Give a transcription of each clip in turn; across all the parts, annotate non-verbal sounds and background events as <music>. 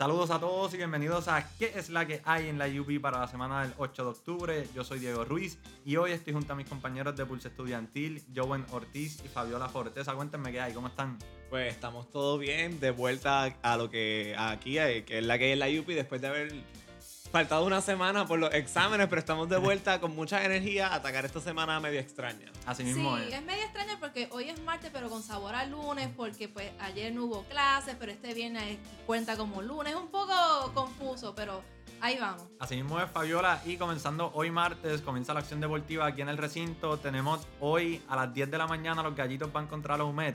Saludos a todos y bienvenidos a ¿Qué es la que hay en la UP para la semana del 8 de octubre? Yo soy Diego Ruiz y hoy estoy junto a mis compañeros de Pulse Estudiantil, Joven Ortiz y Fabiola Forteza. Cuéntenme qué hay, ¿cómo están? Pues estamos todos bien, de vuelta a lo que aquí hay, que es la que hay en la UP después de haber faltado una semana por los exámenes, pero estamos de vuelta con mucha energía a atacar esta semana medio extraña. Así mismo sí, es. medio porque hoy es martes, pero con sabor a lunes, porque pues ayer no hubo clases, pero este viernes cuenta como lunes. Es un poco confuso, pero ahí vamos. Así mismo es Fabiola y comenzando hoy martes, comienza la acción deportiva aquí en el recinto. Tenemos hoy a las 10 de la mañana los gallitos van contra los UMED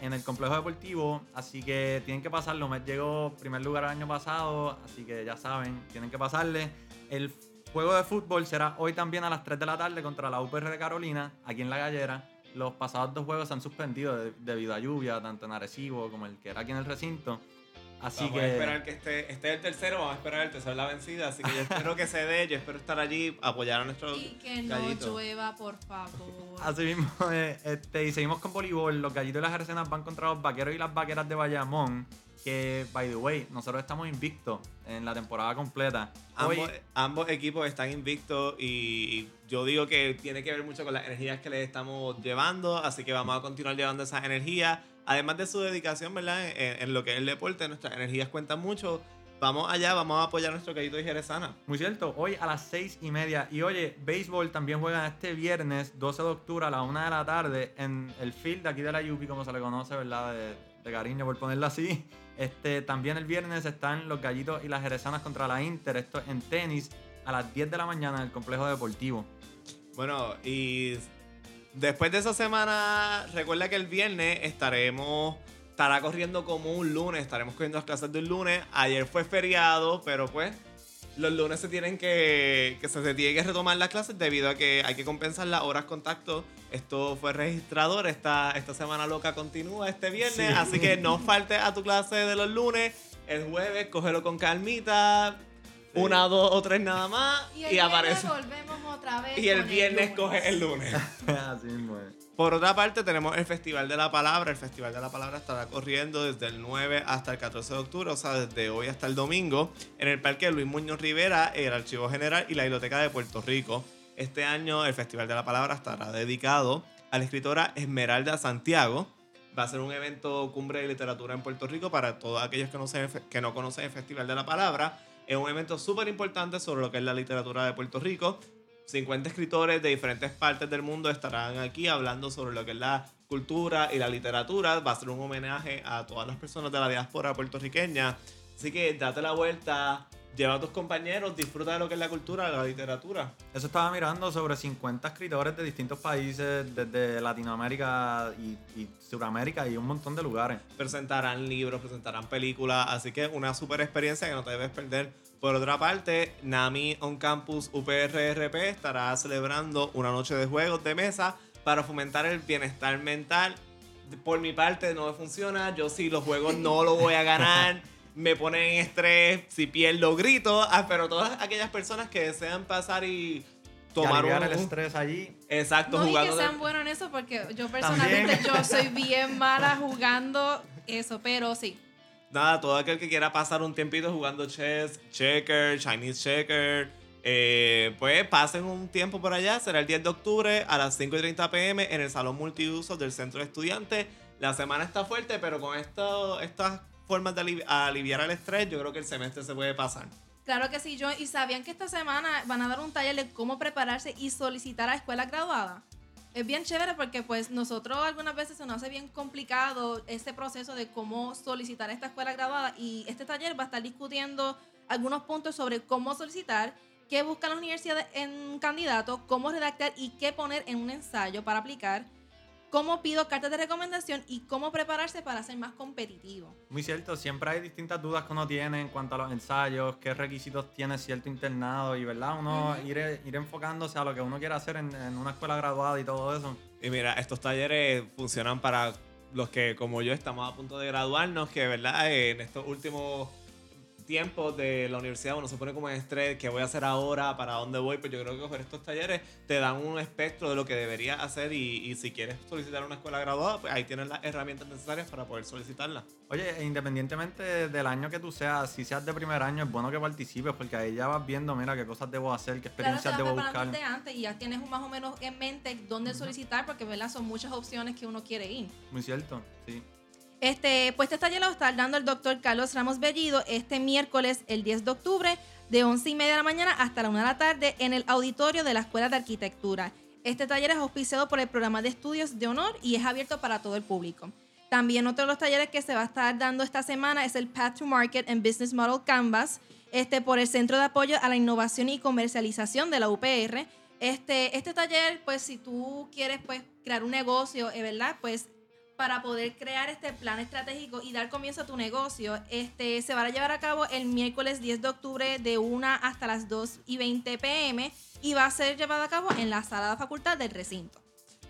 en el complejo deportivo, así que tienen que pasarlo. Met llegó primer lugar el año pasado, así que ya saben, tienen que pasarle. El juego de fútbol será hoy también a las 3 de la tarde contra la UPR de Carolina, aquí en La Gallera. Los pasados dos juegos se han suspendido debido a lluvia, tanto en Arecibo como el que era aquí en el recinto. Así vamos que. a esperar que esté, esté el tercero, vamos a esperar el tercero la vencida. Así que yo espero que se dé, yo espero estar allí, apoyar a nuestros. Y que no llueva, por favor. Así mismo, eh, este, y seguimos con voleibol. Los gallitos y las arcenas van contra los vaqueros y las vaqueras de Bayamón. Que, by the way, nosotros estamos invictos en la temporada completa. Ambos, ambos equipos están invictos y yo digo que tiene que ver mucho con las energías que les estamos llevando. Así que vamos a continuar llevando esas energías además de su dedicación, ¿verdad? En, lo que es el deporte, nuestras energías cuentan mucho. Vamos allá, vamos a apoyar a nuestro querido Jerezana. Muy cierto, hoy a las seis y media. Y oye, béisbol también juega este viernes, 12 de octubre a la una de la tarde, en el field de aquí de la Yupi, como se le conoce, ¿verdad? De, cariño, por ponerlo así. Este, también el viernes están los gallitos y las jerezanas contra la Inter, esto en tenis, a las 10 de la mañana en el complejo deportivo. Bueno, y Después de esa semana, recuerda que el viernes estaremos. Estará corriendo como un lunes, estaremos cogiendo las clases del lunes. Ayer fue feriado, pero pues los lunes se tienen que, que se, tiene que retomar las clases debido a que hay que compensar las horas contacto. Esto fue registrador, esta, esta semana loca continúa este viernes, así que no falte a tu clase de los lunes. El jueves, cógelo con calmita, una, dos o tres nada más y, aparece. volvemos otra vez. Y el viernes coge el lunes. <laughs> Así mismo Por otra parte, tenemos el Festival de la Palabra. El Festival de la Palabra estará corriendo desde el 9 hasta el 14 de octubre, o sea, desde hoy hasta el domingo, en el Parque Luis Muñoz Rivera, el Archivo General y la Biblioteca de Puerto Rico. Este año el Festival de la Palabra estará dedicado a la escritora Esmeralda Santiago. Va a ser un evento cumbre de literatura en Puerto Rico para todos aquellos que no, que no conocen el Festival de la Palabra. Es un evento súper importante sobre lo que es la literatura de Puerto Rico. 50 escritores de diferentes partes del mundo estarán aquí hablando sobre lo que es la cultura y la literatura. Va a ser un homenaje a todas las personas de la diáspora puertorriqueña. Así que date la vuelta, lleva a tus compañeros, disfruta de lo que es la cultura, la literatura. Eso estaba mirando sobre 50 escritores de distintos países, desde Latinoamérica y, y Sudamérica y un montón de lugares. Presentarán libros, presentarán películas, así que una super experiencia que no te debes perder. Por otra parte, Nami On Campus UPRRP estará celebrando una noche de juegos de mesa para fomentar el bienestar mental. Por mi parte no me funciona, yo sí los juegos no lo voy a ganar. <laughs> me ponen en estrés, si pierdo grito, ah, pero todas aquellas personas que desean pasar y tomar un, el estrés allí. Exacto, no jugando. que sean buenos en eso porque yo personalmente yo soy bien mala jugando eso, pero sí. Nada, todo aquel que quiera pasar un tiempito jugando chess, checker, Chinese checker, eh, pues pasen un tiempo por allá. Será el 10 de octubre a las 5 y 30 pm en el Salón Multiusos del Centro de Estudiantes. La semana está fuerte, pero con esto, estas formas de aliviar el estrés, yo creo que el semestre se puede pasar. Claro que sí, yo y sabían que esta semana van a dar un taller de cómo prepararse y solicitar a escuela graduada. Es bien chévere porque pues nosotros algunas veces se nos hace bien complicado ese proceso de cómo solicitar a esta escuela graduada y este taller va a estar discutiendo algunos puntos sobre cómo solicitar, qué buscan las universidades en candidato, cómo redactar y qué poner en un ensayo para aplicar cómo pido cartas de recomendación y cómo prepararse para ser más competitivo. Muy cierto, siempre hay distintas dudas que uno tiene en cuanto a los ensayos, qué requisitos tiene cierto internado y, ¿verdad? Uno ir, ir, enfocándose a lo que uno quiere hacer en, una escuela graduada y todo eso. Y mira, estos talleres funcionan para los que, como yo, estamos a punto de graduarnos, que, ¿verdad? En estos últimos tiempos de la universidad uno se pone como en estrés, ¿qué voy a hacer ahora? ¿Para dónde voy? Pues yo creo que coger estos talleres te dan un espectro de lo que debería hacer y, y si quieres solicitar una escuela graduada, pues ahí tienes las herramientas necesarias para poder solicitarla. Oye, e independientemente del año que tú seas, si seas de primer año, es bueno que participes porque ahí ya vas viendo, mira, qué cosas debo hacer, qué Claro, experiencias vas debo buscar. antes y ya tienes más o menos en mente dónde solicitar porque ¿verdad? son muchas opciones que uno quiere ir. Muy cierto, sí. Este, pues este taller lo estar dando el doctor Carlos Ramos Bellido este miércoles, el 10 de octubre, de 11 y media de la mañana hasta la 1 de la tarde en el auditorio de la Escuela de Arquitectura. Este taller es auspiciado por el programa de estudios de honor y es abierto para todo el público. También otro de los talleres que se va a estar dando esta semana es el Path to Market and Business Model Canvas, este, por el Centro de Apoyo a la Innovación y Comercialización de la UPR. Este, este taller, pues si tú quieres pues, crear un negocio, eh, ¿verdad? Pues para poder crear este plan estratégico y dar comienzo a tu negocio, este, se va a llevar a cabo el miércoles 10 de octubre de 1 hasta las 2 y 20 pm y va a ser llevado a cabo en la sala de facultad del recinto.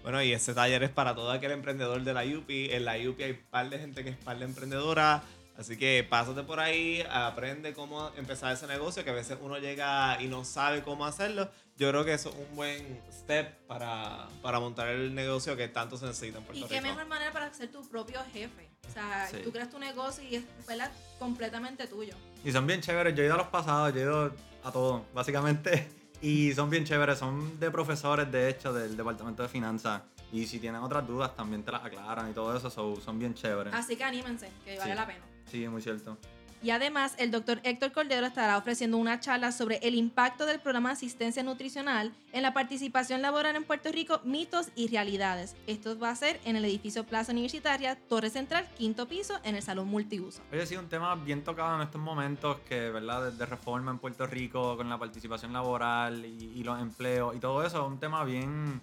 Bueno, y ese taller es para todo aquel emprendedor de la UPI. En la UPI hay par de gente que es par de emprendedora. Así que pásate por ahí, aprende cómo empezar ese negocio, que a veces uno llega y no sabe cómo hacerlo. Yo creo que eso es un buen step para, para montar el negocio que tanto se necesita en Puerto Y qué Rico. mejor manera para ser tu propio jefe. O sea, Sí. tú creas tu negocio y es ¿verdad? completamente tuyo. Y son bien chéveres. Yo he ido a los pasados, yo he ido a todo, básicamente. <laughs> Y son bien chéveres. Son de profesores, de hecho, del departamento de finanzas. Y si tienen otras dudas, también te las aclaran y todo eso. so, son bien chéveres. Así que anímense, que vale Sí. la pena. Sí, muy cierto. Y además, el doctor Héctor Cordero estará ofreciendo una charla sobre el impacto del programa de asistencia nutricional en la participación laboral en Puerto Rico, mitos y realidades. Esto va a ser en el edificio Plaza Universitaria, Torre Central, quinto piso, en el Salón Multiuso. Oye, sí, un tema bien tocado en estos momentos que, ¿verdad? De reforma en Puerto Rico con la participación laboral y, y los empleos y todo eso, un tema bien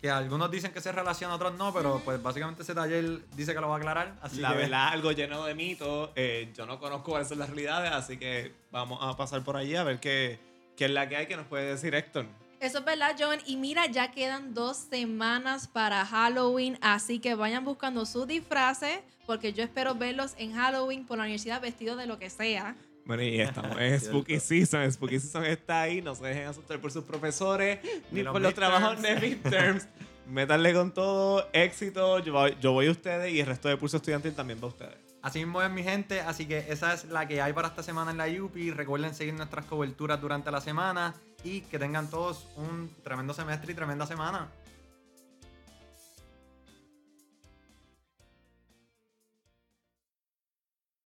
que algunos dicen que se relaciona, otros no, pero pues básicamente ese taller dice que lo va a aclarar. Así la que, verdad, algo lleno de mitos. Eh, yo no conozco cuáles son las realidades, así que vamos a pasar por allí a ver qué, qué es la que hay que nos puede decir Héctor. Eso es verdad, John. Y mira, ya quedan dos semanas para Halloween, así que vayan buscando sus disfraces, porque yo espero verlos en Halloween por la universidad vestidos de lo que sea. Bueno, y estamos <laughs> en. Spooky Season. Spooky Season está ahí. No se dejen asustar por sus profesores <laughs> ni, Ni los por los trabajos de <laughs> midterms. Métanle con todo. Éxito. Yo voy, yo voy a ustedes y el resto de curso estudiantil también va a ustedes. Así mismo es mi gente, así que esa es la que hay para esta semana en la UPI. Recuerden seguir nuestras coberturas durante la semana y que tengan todos un tremendo semestre y tremenda semana.